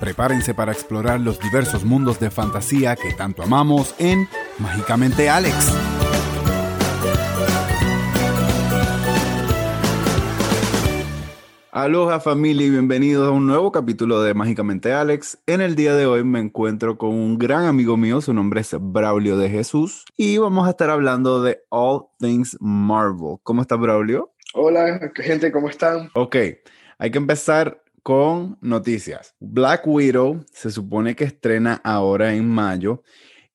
Prepárense para explorar los diversos mundos de fantasía que tanto amamos en Mágicamente Alex. Aloha familia y bienvenidos a un nuevo capítulo de Mágicamente Alex. En el día de hoy me encuentro con un gran amigo mío, su nombre es Braulio de Jesús y vamos a estar hablando de All Things Marvel. ¿Cómo está Braulio? Hola, gente, ¿cómo están? Ok, hay que empezar con noticias. Black Widow se supone que estrena ahora en mayo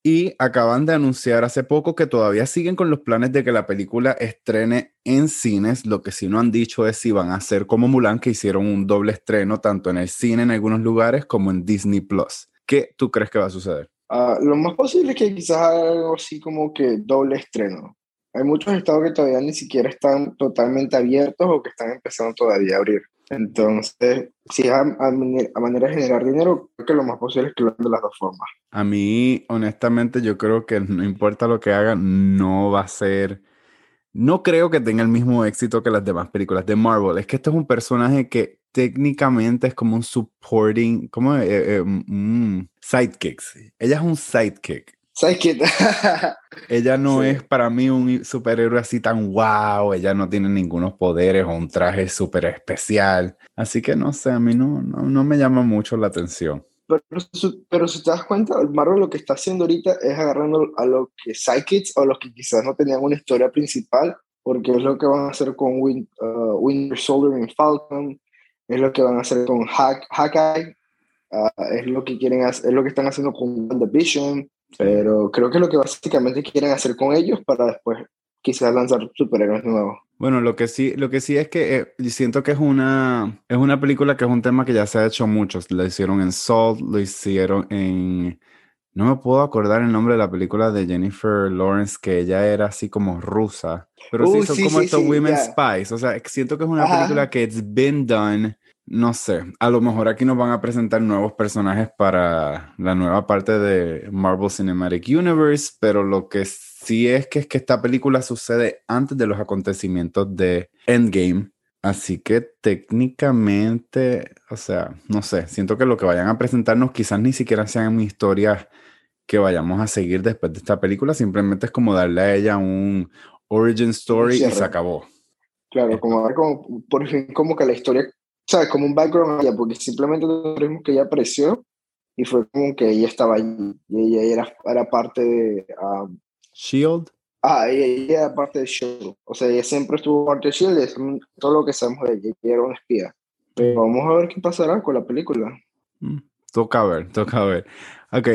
y acaban de anunciar hace poco que todavía siguen con los planes de que la película estrene en cines. Lo que sí no han dicho es si van a hacer como Mulan, que hicieron un doble estreno tanto en el cine en algunos lugares como en Disney Plus. ¿Qué tú crees que va a suceder? Uh, lo más posible es que quizás haga algo así como que doble estreno. Hay muchos estados que todavía ni siquiera están totalmente abiertos o que están empezando todavía a abrir. Entonces, si es a, manera de generar dinero, creo que lo más posible es que lo hagan de las dos formas. A mí, honestamente, yo creo que no importa lo que hagan, no va a ser... No creo que tenga el mismo éxito que las demás películas de Marvel. Es que este es un personaje que técnicamente es como un supporting, como eh, eh, un sidekick. Ella es un sidekick. Sidekick. ella no es para mí un superhéroe así tan wow. Ella no tiene ningunos poderes o un traje súper especial. Así que no sé, a mí no, no, me llama mucho la atención. Pero, pero, si te das cuenta, Marvel lo que está haciendo ahorita es agarrando a los que sidekicks o los que quizás no tenían una historia principal, porque es lo que van a hacer con Win, uh, Winter Soldier y Falcon, es lo que van a hacer con Hawkeye, uh, es lo que quieren hacer, es lo que están haciendo con The Vision, pero creo que lo que básicamente quieren hacer con ellos para después quizás lanzar superhéroes nuevos. Bueno, lo que sí, lo que sí es que eh, siento que es una, es una película que es un tema que ya se ha hecho muchos. Lo hicieron en Salt, lo hicieron en... No me puedo acordar el nombre de la película de Jennifer Lawrence, que ella era así como rusa. Pero sí, son como estos Women Spies. O sea, siento que es una película que it's been done no sé, a lo mejor aquí nos van a presentar nuevos personajes para la nueva parte de Marvel Cinematic Universe, pero lo que sí es que es que esta película sucede antes de los acontecimientos de Endgame, así que técnicamente, o sea, no sé, siento que lo que vayan a presentarnos quizás ni siquiera sean historias que vayamos a seguir después de esta película, simplemente es como darle a ella un origin story y se acabó. Claro, como, como por fin como que la historia ¿sabes? Como un background ella, porque simplemente vimos que ella apareció y fue como que ella estaba allí y ella era, era parte de... Um, Shield. Ah, ella, era parte de Shield. O sea, ella siempre estuvo parte de Shield, es todo lo que sabemos de ella, ella era una espía. Pero vamos a ver qué pasará con la película. Mm, toca ver, toca ver. Ok,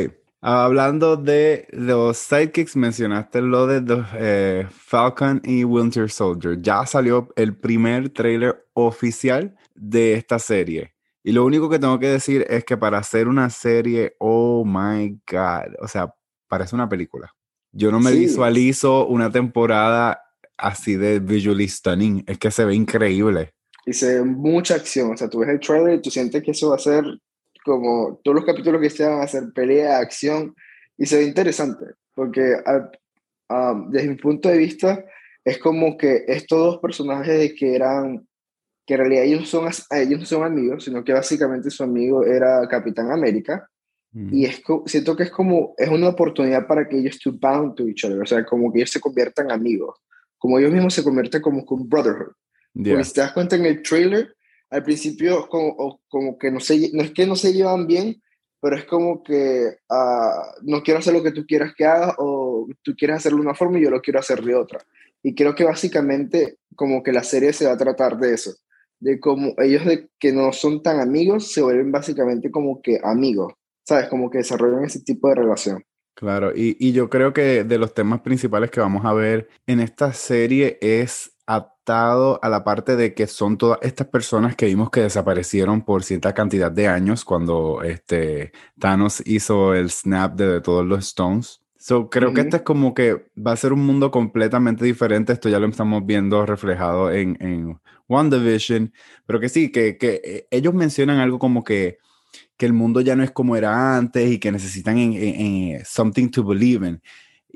Hablando de los sidekicks, mencionaste lo de eh, Falcon y Winter Soldier. Ya salió el primer trailer oficial de esta serie. Y lo único que tengo que decir es que para hacer una serie, oh my God, o sea, parece una película. Yo no me visualizo una temporada así de visually stunning. Es que se ve increíble. Y se ve mucha acción. O sea, tú ves el trailer y tú sientes que eso va a ser como todos los capítulos que se van a hacer pelea, acción, y se ve interesante, porque desde mi punto de vista es como que estos dos personajes de que eran, que en realidad ellos, son, ellos no son amigos, sino que básicamente su amigo era Capitán América, y es, siento que es como, es una oportunidad para que ellos to bound to each other, o sea, como que ellos se conviertan amigos, como ellos mismos se convierten como un brotherhood. Porque si te das cuenta en el trailer, al principio como, que no, no es que no se llevan bien, pero es como que ah, no quiero hacer lo que tú quieras que haga o tú quieres hacerlo de una forma y yo lo quiero hacer de otra. Y creo que básicamente como que la serie se va a tratar de eso, de como ellos de que no son tan amigos se vuelven básicamente como que amigos, ¿sabes? Como que desarrollan ese tipo de relación. Claro, y yo creo que de los temas principales que vamos a ver en esta serie es atado a la parte de que son todas estas personas que vimos que desaparecieron por cierta cantidad de años cuando este, Thanos hizo el snap de, todos los Stones. So, creo que este es como que va a ser un mundo completamente diferente. Esto ya lo estamos viendo reflejado en, en WandaVision. Pero que sí, que, que eh, ellos mencionan algo como que, que el mundo ya no es como era antes y que necesitan en, something to believe in.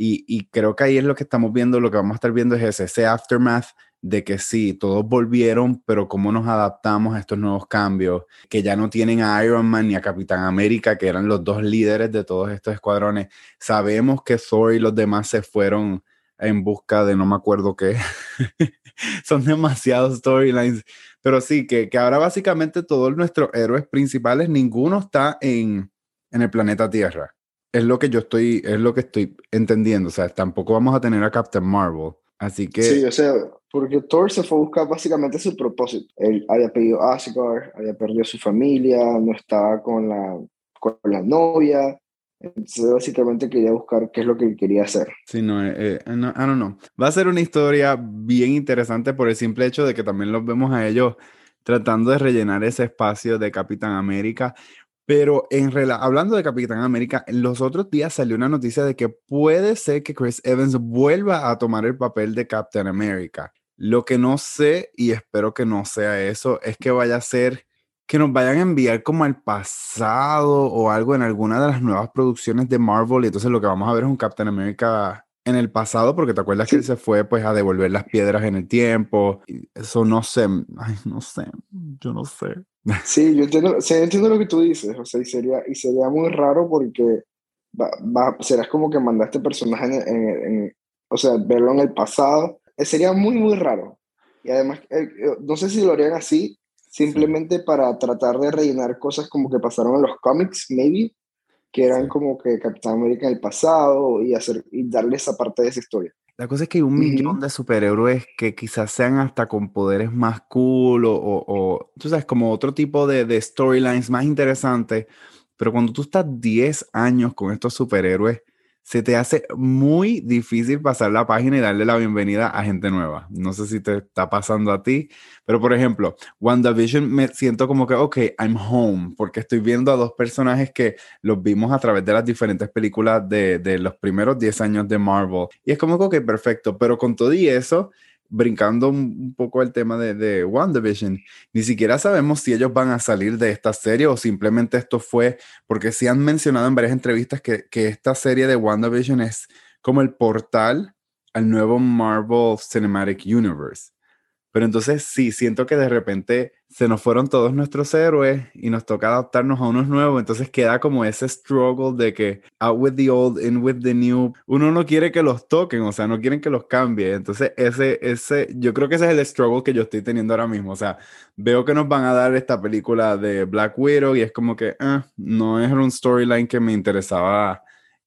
Y, creo que ahí es lo que estamos viendo, lo que vamos a estar viendo es ese, aftermath de que sí, todos volvieron, pero cómo nos adaptamos a estos nuevos cambios, que ya no tienen a Iron Man ni a Capitán América, que eran los dos líderes de todos estos escuadrones. Sabemos que Thor y los demás se fueron en busca de no me acuerdo qué. Son demasiados storylines. Pero sí, que, ahora básicamente todos nuestros héroes principales, ninguno está en el planeta Tierra. Es lo que yo estoy, es lo que estoy entendiendo. O sea, tampoco vamos a tener a Captain Marvel. Así que... Sí, o sea, porque Thor se fue a buscar básicamente su propósito. Él había pedido Asgard, había perdido su familia, no estaba con la, con la novia. Entonces, básicamente quería buscar qué es lo que quería hacer. Sí, no, eh, eh, no, I don't know. Va a ser una historia bien interesante por el simple hecho de que también los vemos a ellos tratando de rellenar ese espacio de Capitán América. Pero en hablando de Capitán América, los otros días salió una noticia de que puede ser que Chris Evans vuelva a tomar el papel de Captain America. Lo que no sé, y espero que no sea eso, es que vaya a ser que nos vayan a enviar como al pasado o algo en alguna de las nuevas producciones de Marvel. Y entonces lo que vamos a ver es un Captain America en el pasado, porque te acuerdas que él se fue pues a devolver las piedras en el tiempo. eso no sé, ay, no sé, yo no sé. Sí, yo entiendo, entiendo lo que tú dices, o sea, y sería, y sería muy raro porque va, serás como que mandaste personaje en, en, o sea, verlo en el pasado, eh, sería muy, muy raro. Y además, eh, eh, no sé si lo harían así, simplemente para tratar de rellenar cosas como que pasaron en los cómics, maybe, que eran como que Capitán América en el pasado y, hacer, y darle esa parte de esa historia. La cosa es que hay un millón de superhéroes que quizás sean hasta con poderes más cool o, o, tú sabes, como otro tipo de, de storylines más interesantes. Pero cuando tú estás 10 años con estos superhéroes, se te hace muy difícil pasar la página y darle la bienvenida a gente nueva. No sé si te está pasando a ti, pero por ejemplo, WandaVision me siento como que, ok, I'm home, porque estoy viendo a dos personajes que los vimos a través de las diferentes películas de, los primeros 10 años de Marvel. Y es como que, ok, perfecto, pero con todo y eso, brincando un poco el tema de, de WandaVision, ni siquiera sabemos si ellos van a salir de esta serie o simplemente esto fue, porque sí han mencionado en varias entrevistas que, que esta serie de WandaVision es como el portal al nuevo Marvel Cinematic Universe. Pero entonces sí, siento que de repente se nos fueron todos nuestros héroes y nos toca adaptarnos a unos nuevos, entonces queda como ese struggle de que out with the old, in with the new, uno no quiere que los toquen, o sea, no quieren que los cambie, entonces ese, ese, yo creo que ese es el struggle que yo estoy teniendo ahora mismo, o sea, veo que nos van a dar esta película de Black Widow y es como que eh, no es un storyline que me interesaba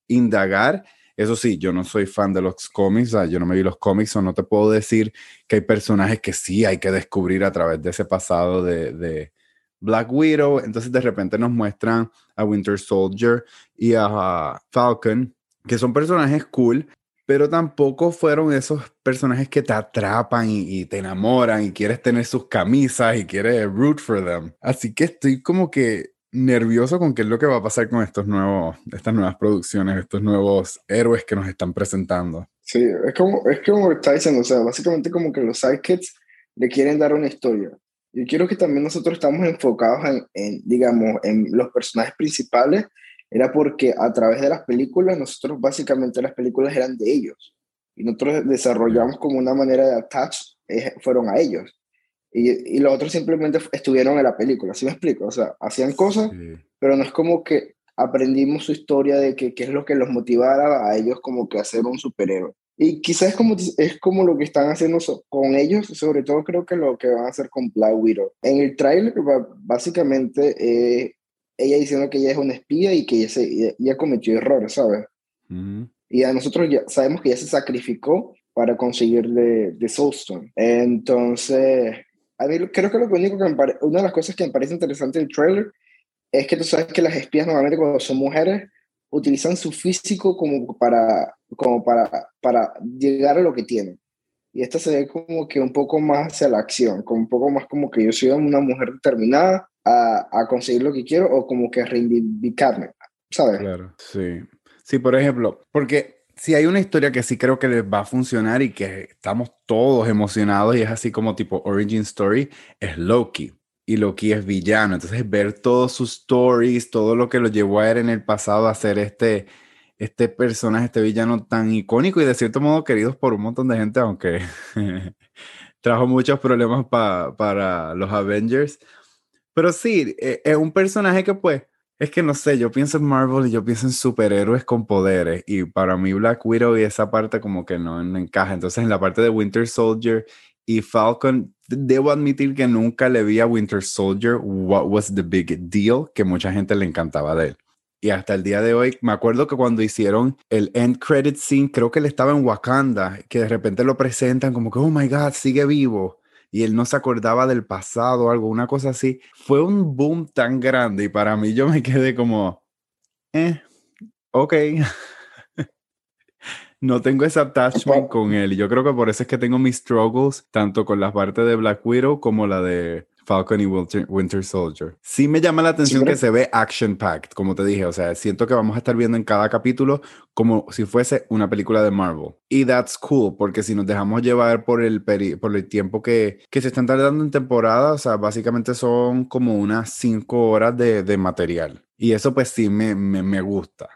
indagar eso sí, yo no soy fan de los cómics, yo no me vi los cómics o no te puedo decir que hay personajes que sí hay que descubrir a través de ese pasado de, Black Widow. Entonces de repente nos muestran a Winter Soldier y a Falcon, que son personajes cool, pero tampoco fueron esos personajes que te atrapan y, y, te enamoran y quieres tener sus camisas y quieres root for them. Así que estoy como que nervioso con qué es lo que va a pasar con estos nuevos, estas nuevas producciones, estos nuevos héroes que nos están presentando. Sí, es como, es como está diciendo, o sea, básicamente como que los sidekicks le quieren dar una historia. Yo quiero que también nosotros estamos enfocados en, en, digamos, en los personajes principales, era porque a través de las películas, nosotros básicamente las películas eran de ellos. Y nosotros desarrollamos como una manera de attach, eh, fueron a ellos. Y, y, los otros simplemente estuvieron en la película, ¿sí me explico? O sea, hacían cosas, pero no es como que aprendimos su historia de que, qué es lo que los motivara a ellos como que a ser un superhéroe. Y quizás es como, es como lo que están haciendo con ellos, sobre todo creo que lo que van a hacer con Black Widow. En el trailer, básicamente, eh, ella diciendo que ella es una espía y que ella, se, ella cometió errores, ¿sabes? Y a nosotros ya sabemos que ella se sacrificó para conseguir de, de Soulstone. Entonces, a mí creo que lo único que me una de las cosas que me parece interesante del trailer es que tú sabes que las espías normalmente cuando son mujeres utilizan su físico como para, como para, para llegar a lo que tienen. Y esta se ve como que un poco más hacia la acción, como un poco más como que yo soy una mujer determinada a, a conseguir lo que quiero o como que reivindicarme, ¿sabes? Claro, sí. Sí, por ejemplo, porque si hay una historia que sí creo que les va a funcionar y que estamos todos emocionados y es así como tipo origin story, es Loki. Y Loki es villano. Entonces, ver todos sus stories, todo lo que lo llevó a él en el pasado a ser este, este personaje, este villano tan icónico y de cierto modo queridos por un montón de gente, aunque trajo muchos problemas para los Avengers. Pero sí, e, es un personaje que pues, es que no sé, yo pienso en Marvel y yo pienso en superhéroes con poderes y para mí Black Widow y esa parte como que no, encaja. Entonces en la parte de Winter Soldier y Falcon, debo admitir que nunca le vi a Winter Soldier what was the big deal, que mucha gente le encantaba de él. Y hasta el día de hoy, me acuerdo que cuando hicieron el end credit scene, creo que él estaba en Wakanda, que de repente lo presentan como que, oh my God, sigue vivo y él no se acordaba del pasado o algo, una cosa así. Fue un boom tan grande y para mí yo me quedé como, eh, ok. no tengo ese attachment con él. Yo creo que por eso es que tengo mis struggles, tanto con la parte de Black Widow como la de Falcon y Winter, Soldier. Sí me llama la atención que se ve action-packed, como te dije. O sea, siento que vamos a estar viendo en cada capítulo como si fuese una película de Marvel. Y that's cool, porque si nos dejamos llevar por el, por el tiempo que, que se están tardando en temporada, o sea, básicamente son como unas cinco horas de, de material. Y eso pues sí me, me, me gusta.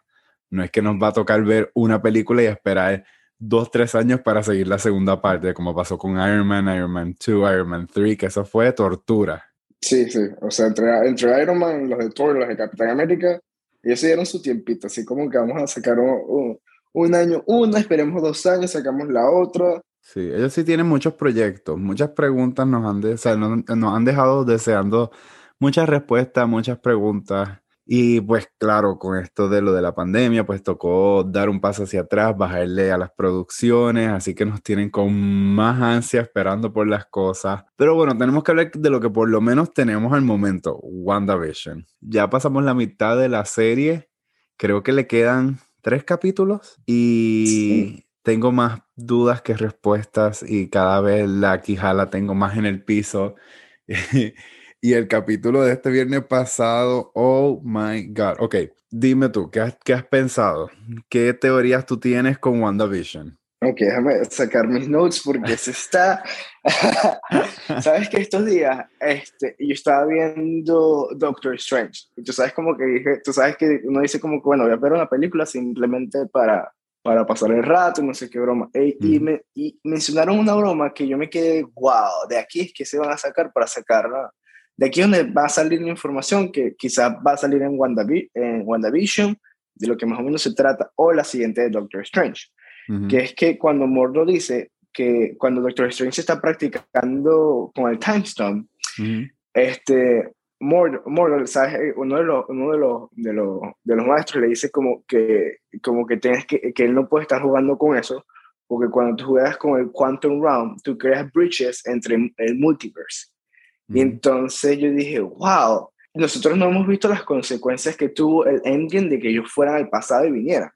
No es que nos va a tocar ver una película y esperar dos, tres años para seguir la segunda parte, como pasó con Iron Man, Iron Man 2, Iron Man 3, que eso fue tortura. Sí, sí, o sea, entre, entre Iron Man, los de Thor, los de Capitán América, ellos se dieron su tiempito, así como que vamos a sacar un, un, año una, esperemos dos años, sacamos la otra. Sí, ellos sí tienen muchos proyectos, muchas preguntas nos han, de, o sea, nos, nos han dejado deseando muchas respuestas, muchas preguntas. Y pues claro, con esto de lo de la pandemia, pues tocó dar un paso hacia atrás, bajarle a las producciones, así que nos tienen con más ansia esperando por las cosas. Pero bueno, tenemos que hablar de lo que por lo menos tenemos al momento, WandaVision. Ya pasamos la mitad de la serie, creo que le quedan tres capítulos y... Tengo más dudas que respuestas y cada vez la quijala tengo más en el piso. Y el capítulo de este viernes pasado, oh my God. Ok, dime tú, ¿qué has, qué has pensado? ¿Qué teorías tú tienes con WandaVision? Ok, déjame sacar mis notes porque se está... sabes que estos días este, yo estaba viendo Doctor Strange. Y tú sabes como que dije, tú sabes que uno dice como que, bueno, voy a ver una película simplemente para, para pasar el rato, no sé qué broma. y, me, y mencionaron una broma que yo me quedé, wow, de aquí es que se van a sacar para sacarla de aquí es donde va a salir la información que quizás va a salir en, en WandaVision, de lo que más o menos se trata, o la siguiente de Doctor Strange, que es que cuando Mordo dice que cuando Doctor Strange está practicando con el Time Stone, este, Mordo, ¿sabes? Uno, de los, uno de, los, de, los, de los maestros le dice como que, como que, tienes que, que él no puede estar jugando con eso, porque cuando tú juegas con el Quantum Realm, tú creas bridges entre el multiverse. Y entonces yo dije, wow, nosotros no hemos visto las consecuencias que tuvo el Endgame de que ellos fueran al pasado y vinieran.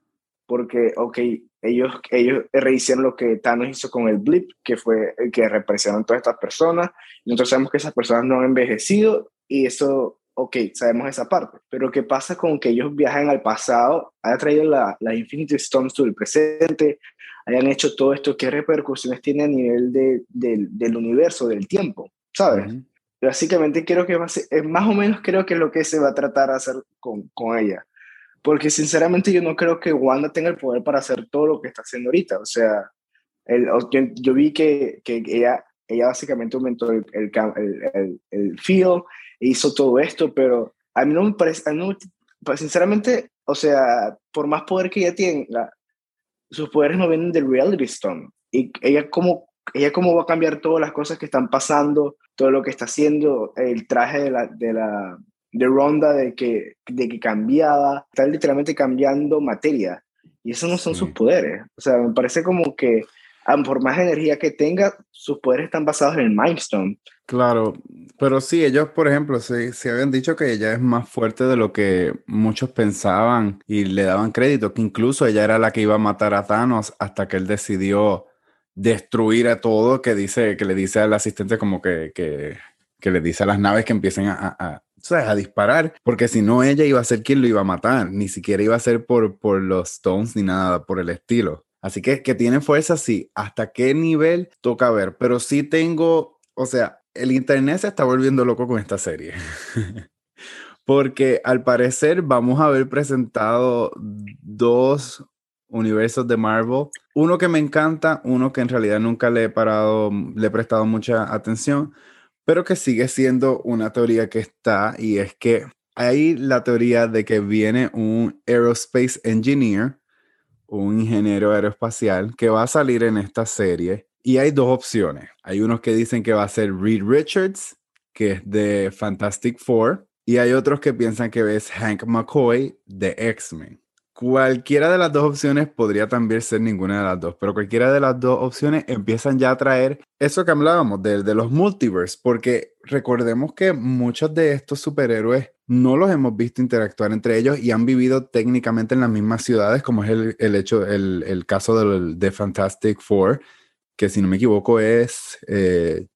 Porque, ok, ellos, ellos rehicieron lo que Thanos hizo con el blip, que fue el que representan todas estas personas. Nosotros sabemos que esas personas no han envejecido y eso, ok, sabemos esa parte. Pero ¿qué pasa con que ellos viajan al pasado, hayan traído la, la Infinity Stones del presente, hayan hecho todo esto? ¿Qué repercusiones tiene a nivel de, del universo, del tiempo? ¿Sabes? Básicamente creo que eh, más o menos creo que es lo que se va a tratar de hacer con, con ella. Porque sinceramente yo no creo que Wanda tenga el poder para hacer todo lo que está haciendo ahorita. O sea, el, yo, vi que, que, ella, ella básicamente aumentó el, el, el, el feel e hizo todo esto, pero a mí no me parece, pues sinceramente, o sea, por más poder que ella tenga, sus poderes no vienen del Reality Stone. Y ella como, ella cómo va a cambiar todas las cosas que están pasando, todo lo que está haciendo, el traje de la, de la de Ronda de que, de que cambiaba, está literalmente cambiando materia. Y esos no son sus poderes. O sea, me parece como que por más energía que tenga, sus poderes están basados en el Mindstone. Claro, pero sí, ellos, por ejemplo, se, se, habían dicho que ella es más fuerte de lo que muchos pensaban y le daban crédito, que incluso ella era la que iba a matar a Thanos hasta que él decidió destruir a todo, que dice, que le dice al asistente como que, que, que le dice a las naves que empiecen a, a, a, disparar, porque si no ella iba a ser quien lo iba a matar, ni siquiera iba a ser por, por los Stones ni nada por el estilo. Así que que tiene fuerza, sí. ¿Hasta qué nivel toca ver? Pero sí tengo, o sea, el internet se está volviendo loco con esta serie. Porque al parecer vamos a haber presentado dos universos de Marvel. Uno que me encanta, uno que en realidad nunca le he parado, le he prestado mucha atención, pero que sigue siendo una teoría que está y es que hay la teoría de que viene un aerospace engineer, un ingeniero aeroespacial que va a salir en esta serie y hay dos opciones. Hay unos que dicen que va a ser Reed Richards, que es de Fantastic Four, y hay otros que piensan que es Hank McCoy de X-Men. Cualquiera de las dos opciones podría también ser ninguna de las dos, pero cualquiera de las dos opciones empiezan ya a traer eso que hablábamos de, los multiverse, porque recordemos que muchos de estos superhéroes no los hemos visto interactuar entre ellos y han vivido técnicamente en las mismas ciudades, como es el, el hecho, el, el caso de, de Fantastic Four, que si no me equivoco es, eh,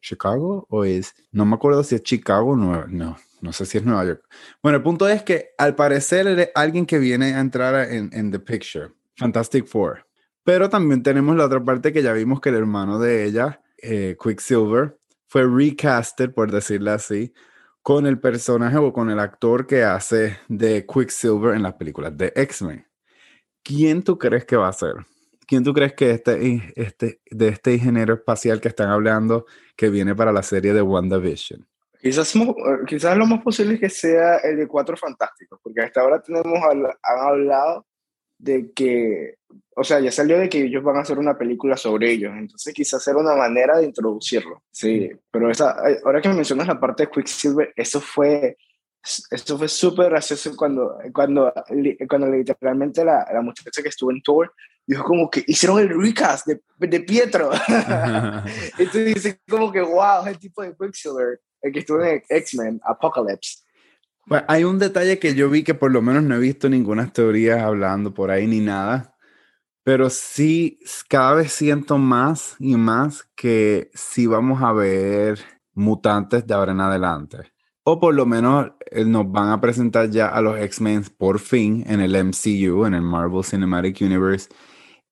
Chicago o es, no me acuerdo si es Chicago o no, no, no sé si es Nueva York. Bueno, el punto es que al parecer es alguien que viene a entrar en, en The Picture, Fantastic Four. Pero también tenemos la otra parte que ya vimos que el hermano de ella, eh, Quicksilver, fue recasted, por decirlo así, con el personaje o con el actor que hace de Quicksilver en las películas de X-Men. ¿Quién tú crees que va a ser? ¿Quién tú crees que este, este, de este ingeniero espacial que están hablando que viene para la serie de WandaVision? Quizás, quizás lo más posible es que sea el de Cuatro Fantásticos, porque hasta ahora tenemos, han hablado de que, o sea, ya salió de que ellos van a hacer una película sobre ellos, entonces quizás sea una manera de introducirlo, sí, pero esa, ahora que mencionas la parte de Quicksilver, eso fue, eso fue súper gracioso cuando, cuando, cuando literalmente la, la muchacha que estuvo en Tour dijo como que hicieron el recast de, de Pietro. Entonces dice como que, wow, es el tipo de Quicksilver, el que estuvo en X-Men, Apocalypse. Bueno, hay un detalle que yo vi que por lo menos no he visto ninguna teoría hablando por ahí ni nada, pero sí cada vez siento más y más que sí vamos a ver mutantes de ahora en adelante. O por lo menos eh, nos van a presentar ya a los X-Men por fin en el MCU, en el Marvel Cinematic Universe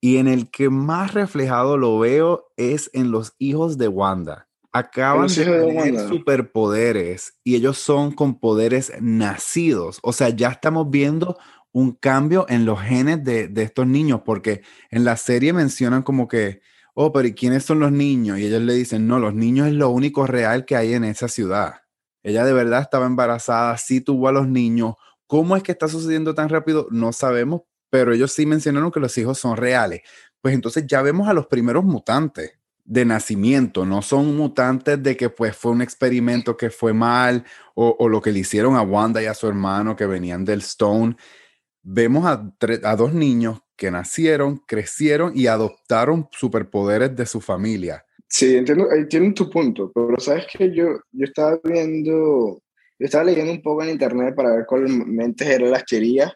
y en el que más reflejado lo veo es en los hijos de Wanda. Acaban de tener superpoderes y ellos son con poderes nacidos. O sea, ya estamos viendo un cambio en los genes de, de estos niños, porque en la serie mencionan como que, oh, pero ¿y quiénes son los niños? Y ellos le dicen, no, los niños es lo único real que hay en esa ciudad. Ella de verdad estaba embarazada, sí tuvo a los niños. ¿Cómo es que está sucediendo tan rápido? No sabemos, pero ellos sí mencionaron que los hijos son reales. Pues entonces ya vemos a los primeros mutantes de nacimiento, no son mutantes de que pues fue un experimento que fue mal o, lo que le hicieron a Wanda y a su hermano que venían del Stone. Vemos a, a dos niños que nacieron, crecieron y adoptaron superpoderes de su familia. Sí, entiendo, entiendo tu punto, pero sabes que yo, yo estaba viendo, yo estaba leyendo un poco en internet para ver cuáles mentes eran las querías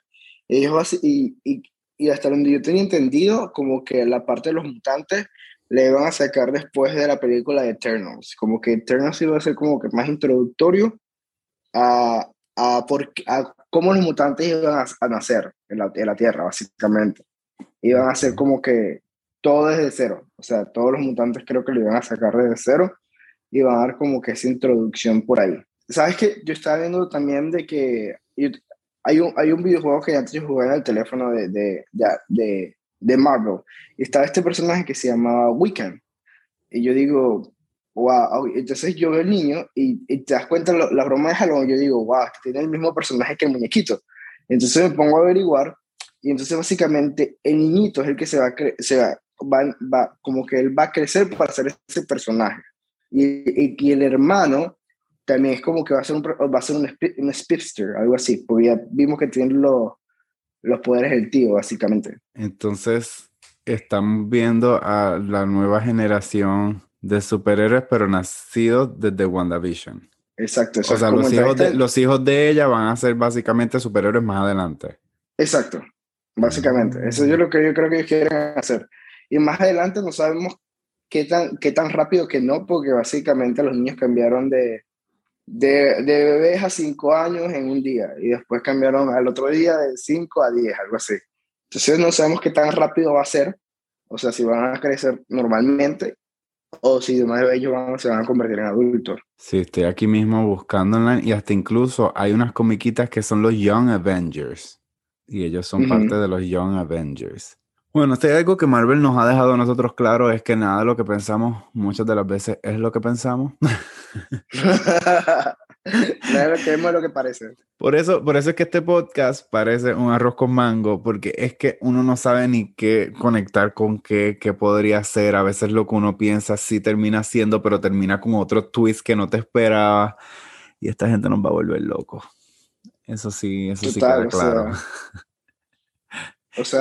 ellos y, y, y, hasta donde yo tenía entendido, como que la parte de los mutantes le iban a sacar después de la película de Eternals. Como que Eternals iba a ser como que más introductorio a, a, por, a cómo los mutantes iban a, nacer en la, en la, Tierra, básicamente. Iban a ser como que todo desde cero. O sea, todos los mutantes creo que lo iban a sacar desde cero. Y van a dar como que esa introducción por ahí. ¿Sabes que Yo estaba viendo también de que hay un, hay un videojuego que antes yo jugué en el teléfono de, de, de, de Marvel. Y estaba este personaje que se llamaba Weekend. Y yo digo, wow. Entonces yo veo el niño y, y te das cuenta la, la broma de Halloween. Yo digo, wow, que tiene el mismo personaje que el muñequito. Entonces me pongo a averiguar. Y entonces básicamente el niñito es el que se va, se va, va, va, como que él va a crecer para ser ese personaje. Y, y, y el hermano también es como que va a ser un, va a ser un, un speedster, algo así, porque ya vimos que tiene los, los poderes del tío, básicamente. Entonces, estamos viendo a la nueva generación de superhéroes, pero nacidos desde WandaVision. Exacto. o sea, los hijos, de, los hijos de ella van a ser básicamente superhéroes más adelante. Exacto, básicamente. Eso es lo que yo creo que ellos quieren hacer. Y más adelante no sabemos qué tan, qué tan rápido que no, porque básicamente los niños cambiaron de, de, de bebés a 5 años en un día y después cambiaron al otro día de 5 a 10, algo así. Entonces no sabemos qué tan rápido va a ser, o sea, si van a crecer normalmente o si de más de ellos van, se van a convertir en adultos. Sí, estoy aquí mismo buscando online y hasta incluso hay unas comiquitas que son los Young Avengers. y ellos son parte de los Young Avengers. Bueno, si hay algo que Marvel nos ha dejado a nosotros claro es que nada de lo que pensamos muchas de las veces es lo que pensamos. Nada que es lo que parece. Por eso, por eso es que este podcast parece un arroz con mango, porque es que uno no sabe ni qué conectar con qué, qué podría ser. A veces lo que uno piensa sí termina siendo, pero termina con otro twist que no te esperaba. Y esta gente nos va a volver loco. Eso sí, eso sí queda claro. O sea,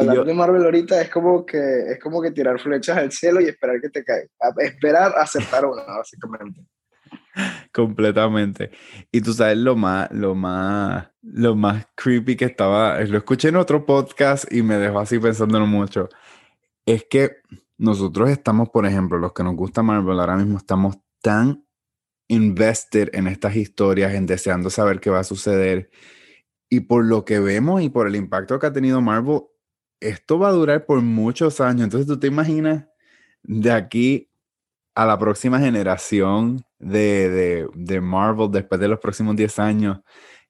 la de Marvel ahorita es como que es como que tirar flechas al cielo y esperar que te caiga. Esperar aceptar una, básicamente. Completamente. Y tú sabes lo más, lo más, lo más creepy que estaba, lo escuché en otro podcast y me dejó así pensándolo mucho. Es que nosotros estamos, por ejemplo, los que nos gusta Marvel, ahora mismo estamos tan invested en estas historias, en deseando saber qué va a suceder. Y por lo que vemos y por el impacto que ha tenido Marvel, esto va a durar por muchos años. Entonces, tú te imaginas de aquí a la próxima generación de, de, Marvel después de los próximos 10 años.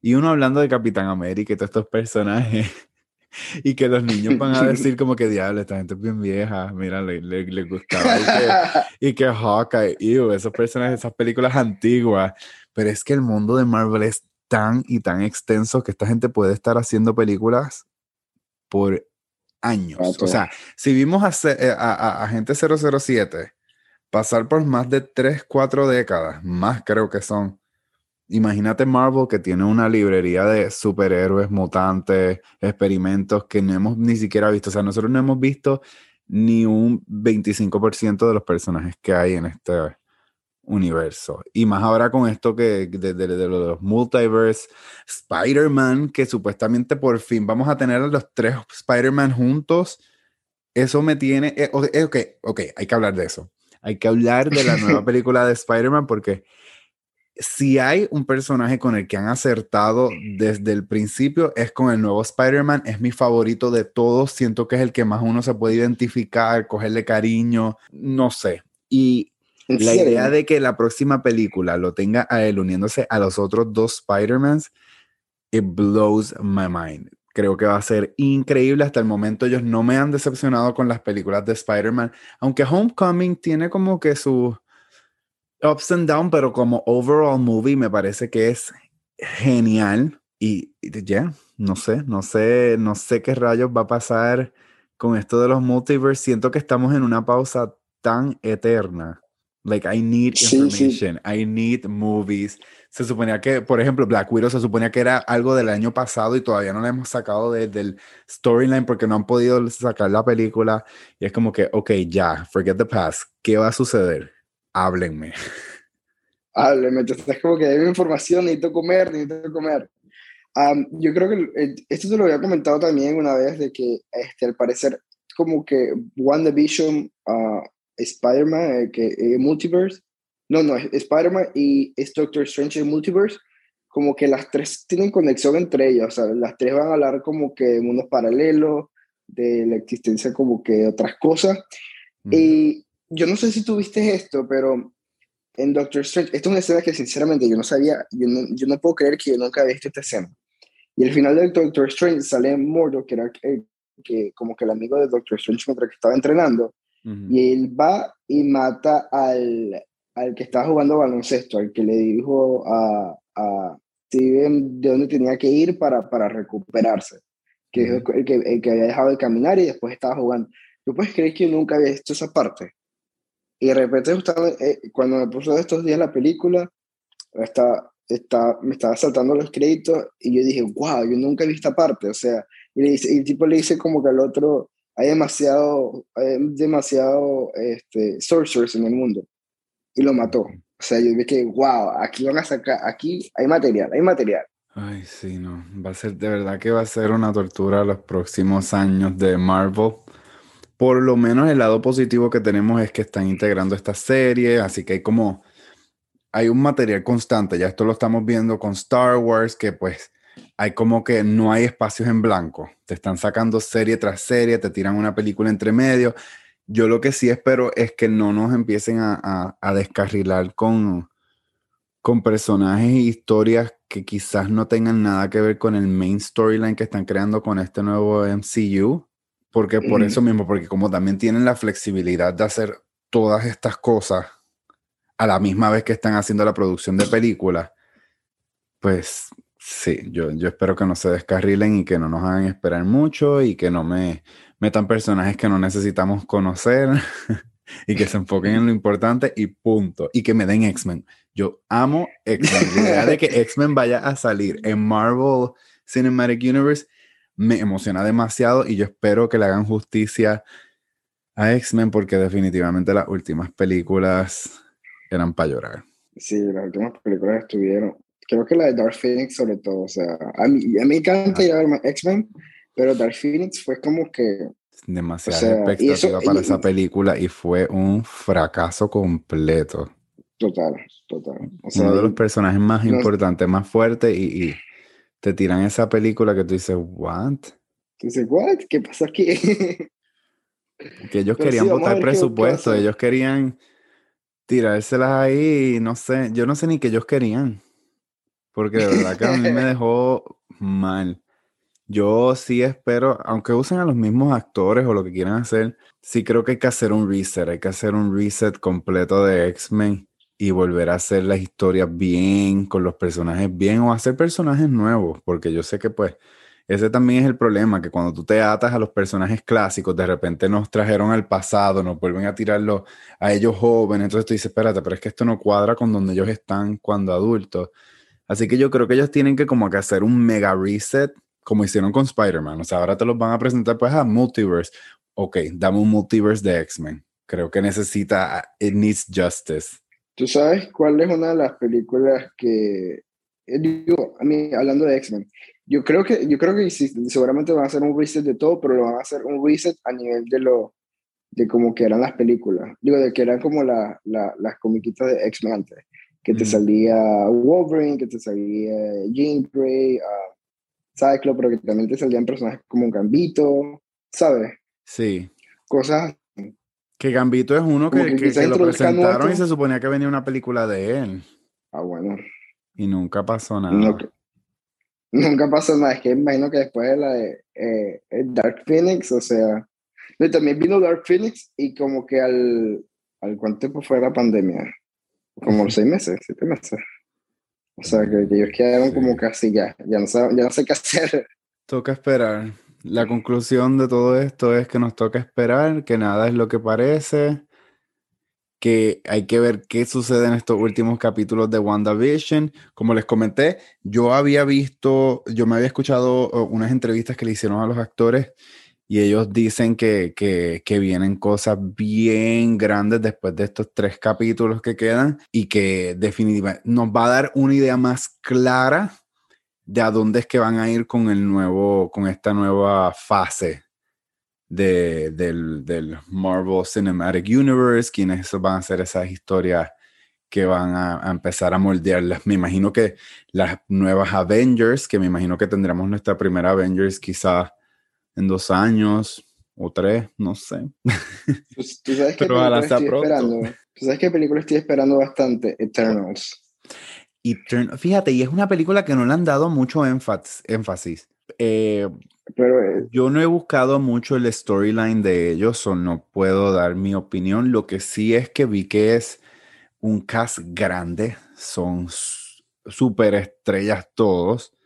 Y uno hablando de Capitán América y todos estos personajes. y que los niños van a decir como que diablo, esta gente es bien vieja, mira, le, le, gustaba. Y que, y Hawkeye, esos personajes, esas películas antiguas. Pero es que el mundo de Marvel es tan y tan extenso que esta gente puede estar haciendo películas por años. O sea, si vimos a, eh, a, a, Agente 007 pasar por más de 3, 4 décadas, más creo que son. Imagínate Marvel que tiene una librería de superhéroes, mutantes, experimentos que no hemos ni siquiera visto. O sea, nosotros no hemos visto ni un 25% de los personajes que hay en este universo. Y más ahora con esto que de, los multiverse, Spider-Man, que supuestamente por fin vamos a tener a los tres Spider-Man juntos. Eso me tiene... Eh, eh, ok, ok, hay que hablar de eso. Hay que hablar de la nueva película de Spider-Man porque si hay un personaje con el que han acertado desde el principio es con el nuevo Spider-Man. Es mi favorito de todos. Siento que es el que más uno se puede identificar, cogerle cariño, no sé. Y la idea de que la próxima película lo tenga a él uniéndose a los otros dos Spider-Mans, it blows my mind. Creo que va a ser increíble. Hasta el momento ellos no me han decepcionado con las películas de Spider-Man, aunque Homecoming tiene como que sus ups and downs, pero como overall movie me parece que es genial. Y ya, no sé, no sé, no sé qué rayos va a pasar con esto de los multiverse. Siento que estamos en una pausa tan eterna Like, I need information, I need movies. Se suponía que, por ejemplo, Black Widow se suponía que era algo del año pasado y todavía no la hemos sacado desde el storyline porque no han podido sacar la película. Y es como que, ok, ya, forget the past. ¿Qué va a suceder? Háblenme. Háblenme, es como que debe información, necesito comer, necesito comer. yo creo que esto te lo había comentado también una vez de que este, al parecer como que WandaVision uh, Spider-Man, eh, que eh, Multiverse, no, no, Spider-Man y es Doctor Strange en Multiverse, como que las tres tienen conexión entre ellas, o sea, las tres van a hablar como que de mundos paralelos, de la existencia como que de otras cosas. Y yo no sé si tú viste esto, pero en Doctor Strange, esta es una escena que sinceramente yo no sabía, yo no, yo no puedo creer que yo nunca había visto esta escena. Y al final de Doctor Strange sale Mordo, que era que, como que el amigo de Doctor Strange mientras que estaba entrenando, y él va y mata al, al que estaba jugando baloncesto, al que le dijo a, a Steven de dónde tenía que ir para, para recuperarse, que el que, el que había dejado de caminar y después estaba jugando. ¿Tú puedes creer que yo nunca había visto esa parte? Y de repente, eh, cuando me puso estos días la película, está, está, me estaba saltando los créditos y yo dije, wow, yo nunca he visto esta parte. O sea, y, le dice, y el tipo le dice como que al otro, hay demasiado, hay demasiado este, sorcerers en el mundo. Y lo mató. O sea, yo vi que, wow, aquí van a sacar, aquí hay material, hay material. Ay, sí, no. Va a ser, de verdad que va a ser una tortura los próximos años de Marvel. Por lo menos el lado positivo que tenemos es que están integrando esta serie, así que hay como, hay un material constante. Ya esto lo estamos viendo con Star Wars, que pues hay como que no hay espacios en blanco. Te están sacando serie tras serie, te tiran una película entre medio. Yo lo que sí espero es que no nos empiecen a, a, descarrilar con, con personajes e historias que quizás no tengan nada que ver con el main storyline que están creando con este nuevo MCU. Porque por eso mismo, porque como también tienen la flexibilidad de hacer todas estas cosas a la misma vez que están haciendo la producción de películas, pues sí, yo, yo espero que no se descarrilen y que no nos hagan esperar mucho y que no me metan personajes que no necesitamos conocer y que se enfoquen en lo importante y punto. Y que me den X-Men. Yo amo X-Men. La idea de que X-Men vaya a salir en Marvel Cinematic Universe me emociona demasiado y yo espero que le hagan justicia a X-Men porque definitivamente las últimas películas eran para llorar. Sí, las últimas películas estuvieron. Creo que la de Dark Phoenix sobre todo. O sea, a mí, a mí me encanta ir a ver X-Men, pero Dark Phoenix fue como que... Demasiada expectativa para esa película y fue un fracaso completo. Total, total. Uno de los personajes más importantes, más fuertes y, y, te tiran esa película que tú dices, ¿what? Tú dices, ¿what? ¿Qué pasa aquí? que ellos querían botar presupuesto, ellos querían tirárselas ahí, no sé, yo no sé ni qué ellos querían. Porque de verdad que a mí me dejó mal. Yo sí espero, aunque usen a los mismos actores o lo que quieran hacer, sí creo que hay que hacer un reset, hay que hacer un reset completo de X-Men y volver a hacer las historias bien, con los personajes bien, o hacer personajes nuevos, porque yo sé que pues ese también es el problema, que cuando tú te atas a los personajes clásicos, de repente nos trajeron al pasado, nos vuelven a tirarlo a ellos jóvenes, entonces tú dices, espérate, pero es que esto no cuadra con donde ellos están cuando adultos. Así que yo creo que ellos tienen que como que hacer un mega reset como hicieron con Spider-Man. O sea, ahora te los van a presentar pues a Multiverse. Ok, dame un Multiverse de X-Men. Creo que necesita, it needs justice. ¿Tú sabes cuál es una de las películas que, eh, digo, a mí, hablando de X-Men, yo creo que, yo creo que seguramente van a hacer un reset de todo, pero lo van a hacer un reset a nivel de lo, de como que eran las películas. Digo, de que eran como la, la, las comiquitas de X-Men antes. Que te salía Wolverine, que te salía Jean Grey, uh, Cyclo, pero que también te salían personajes como Gambito, ¿sabes? Sí. Cosas. Que Gambito es uno que, que, lo presentaron y se suponía que venía una película de él. Ah, bueno. Y nunca pasó nada. nunca pasó nada. Es que imagino que después de la de eh, Dark Phoenix, o sea. también vino Dark Phoenix y como que al. ¿Al cuánto tiempo fue la pandemia? Como seis meses, siete meses. O sea, que, ellos quedaron como casi ya, ya no, ya no sé qué hacer. Toca esperar. La conclusión de todo esto es que nos toca esperar, que nada es lo que parece, que hay que ver qué sucede en estos últimos capítulos de WandaVision. Como les comenté, yo había visto, yo me había escuchado uh, unas entrevistas que le hicieron a los actores y ellos dicen que, que, vienen cosas bien grandes después de estos tres capítulos que quedan y que definitivamente nos va a dar una idea más clara de a dónde es que van a ir con el nuevo, con esta nueva fase de, del, del, Marvel Cinematic Universe, quiénes van a ser esas historias que van a, a, empezar a moldearlas. Me imagino que las nuevas Avengers, que me imagino que tendremos nuestra primera Avengers quizás en dos años o tres, no sé. Pues, ¿tú sabes qué película estoy esperando? ¿Tú sabes qué película estoy esperando bastante? Eternals. Fíjate, y es una película que no le han dado mucho énfasis. Eh, Pero, eh, yo no he buscado mucho el storyline de ellos, o no puedo dar mi opinión. Lo que sí es que vi que es un cast grande, son súper estrellas todos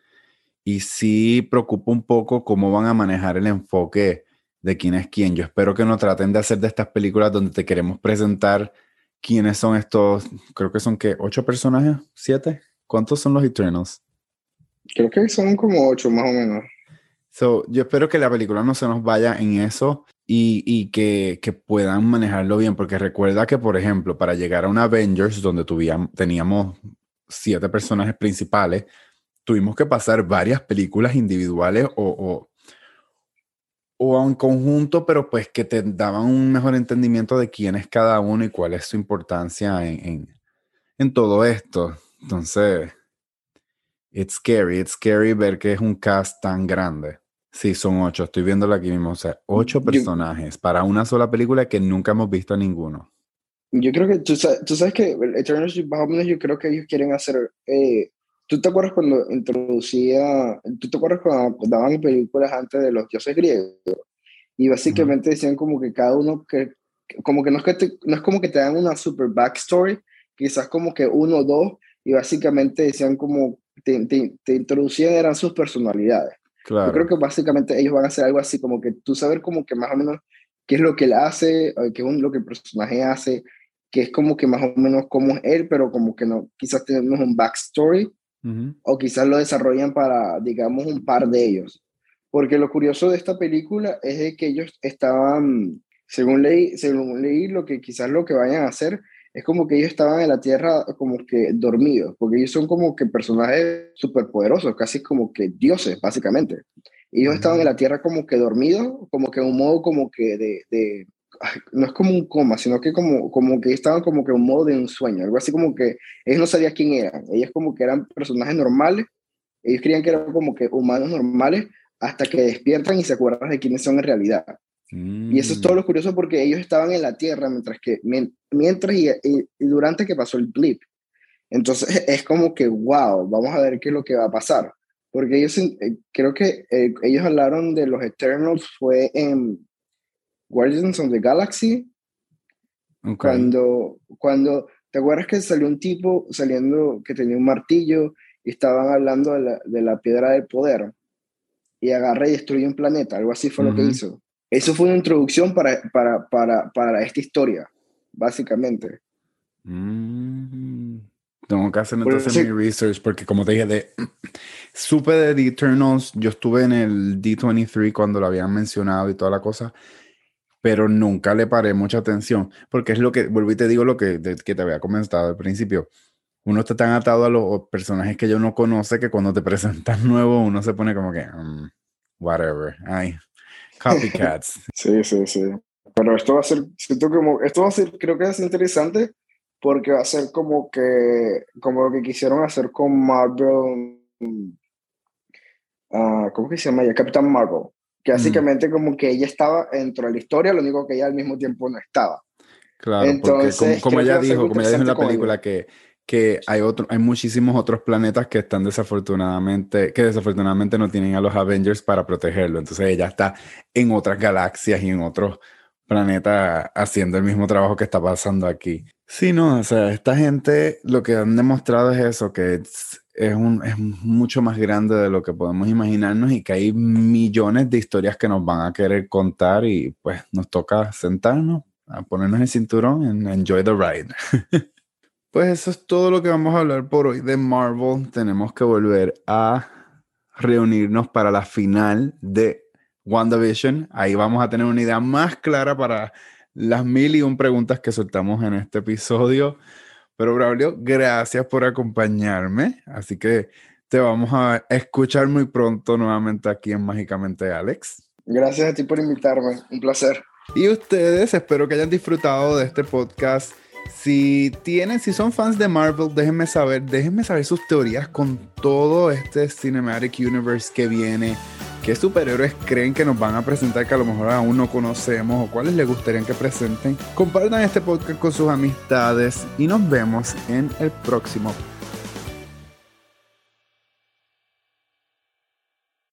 y sí preocupa un poco cómo van a manejar el enfoque de quién es quién. Yo espero que no traten de hacer de estas películas donde te queremos presentar quiénes son estos, creo que son que ocho personajes, siete. ¿Cuántos son los Eternals? Creo que son como ocho más o menos. So, yo espero que la película no se nos vaya en eso y, y que, que, puedan manejarlo bien, porque recuerda que, por ejemplo, para llegar a un Avengers donde tuvíamos, teníamos siete personajes principales, tuvimos que pasar varias películas individuales o, o, en conjunto, pero pues que te daban un mejor entendimiento de quién es cada uno y cuál es su importancia en, en, todo esto. Entonces, it's scary, it's scary ver que es un cast tan grande. Sí, son ocho, estoy viéndolo aquí mismo, o sea, ocho personajes para una sola película que nunca hemos visto ninguno. Yo creo que tú, tú sabes que Eternals, más o menos, yo creo que ellos quieren hacer. Eh, ¿Tú te acuerdas cuando introducía, tú te acuerdas cuando daban películas antes de los dioses griegos? Y básicamente decían como que cada uno, que, como que no es, que no es como que te dan una super backstory, quizás como que uno o dos, y básicamente decían como, te, te, te introducían, eran sus personalidades. Claro. Yo creo que básicamente ellos van a hacer algo así, como que tú saber como que más o menos qué es lo que él hace, qué es lo que el personaje hace, que es como que más o menos como es él, pero como que no, quizás tenemos un backstory, o quizás lo desarrollan para, digamos, un par de ellos. Porque lo curioso de esta película es que ellos estaban, según leí, según leí, lo que quizás lo que vayan a hacer es como que ellos estaban en la Tierra como que dormidos, porque ellos son como que personajes superpoderosos, casi como que dioses, básicamente. Ellos estaban en la Tierra como que dormidos, como que en un modo como que de, de no es como un coma, sino que como, como que estaban como que en un modo de un sueño, algo así como que ellos no sabían quién eran, ellos como que eran personajes normales, ellos creían que eran como que humanos normales hasta que despiertan y se acuerdan de quiénes son en realidad. Y eso es todo lo curioso porque ellos estaban en la Tierra mientras que, mientras y, y, durante que pasó el blip. Entonces es como que, wow, vamos a ver qué es lo que va a pasar. Porque ellos, eh, creo que eh, ellos hablaron de los Eternals fue en Guardians of the Galaxy. Cuando, cuando, ¿te acuerdas que salió un tipo saliendo que tenía un martillo y estaban hablando de la, de la piedra del poder? Y agarra y destruye un planeta, algo así fue lo que hizo. Eso fue una introducción para, para, para, para esta historia, básicamente. Mm. Tengo que hacer entonces mi research porque como te dije, de, supe de The Eternals, yo estuve en el D23 cuando lo habían mencionado y toda la cosa, pero nunca le paré mucha atención porque es lo que, volví y te digo lo que, que te había comentado al principio. Uno está tan atado a los personajes que yo no conoce que cuando te presentas nuevo uno se pone como que, mm, whatever, ay, copycats. sí, sí, sí. Pero esto va a ser, esto va a ser, creo que es interesante porque va a ser como que, como lo que quisieron hacer con Marvel, uh, ¿cómo que se llama ella? Capitán Marvel, que mm. básicamente como que ella estaba dentro de la historia, lo único que ella al mismo tiempo no estaba. Claro, Entonces, porque como, ella dijo, como ella dijo en la película que que hay, otro, hay muchísimos otros planetas que están desafortunadamente, que desafortunadamente no tienen a los Avengers para protegerlo. Entonces ella está en otras galaxias y en otros planetas haciendo el mismo trabajo que está pasando aquí. Sí, no, o sea, esta gente lo que han demostrado es eso, que es, un, es mucho más grande de lo que podemos imaginarnos y que hay millones de historias que nos van a querer contar y pues nos toca sentarnos, a ponernos el cinturón en enjoy the ride. Pues eso es todo lo que vamos a hablar por hoy de Marvel. Tenemos que volver a reunirnos para la final de WandaVision. Ahí vamos a tener una idea más clara para las mil y un preguntas que soltamos en este episodio. Pero Braulio, gracias por acompañarme. Así que te vamos a escuchar muy pronto nuevamente aquí en Mágicamente Alex. Gracias a ti por invitarme. Un placer. Y ustedes, espero que hayan disfrutado de este podcast si tienen, si son fans de Marvel, déjenme saber, déjenme saber sus teorías con todo este Cinematic Universe que viene. ¿Qué superhéroes creen que nos van a presentar que a lo mejor aún no conocemos o cuáles les gustaría que presenten? Compartan este podcast con sus amistades y nos vemos en el próximo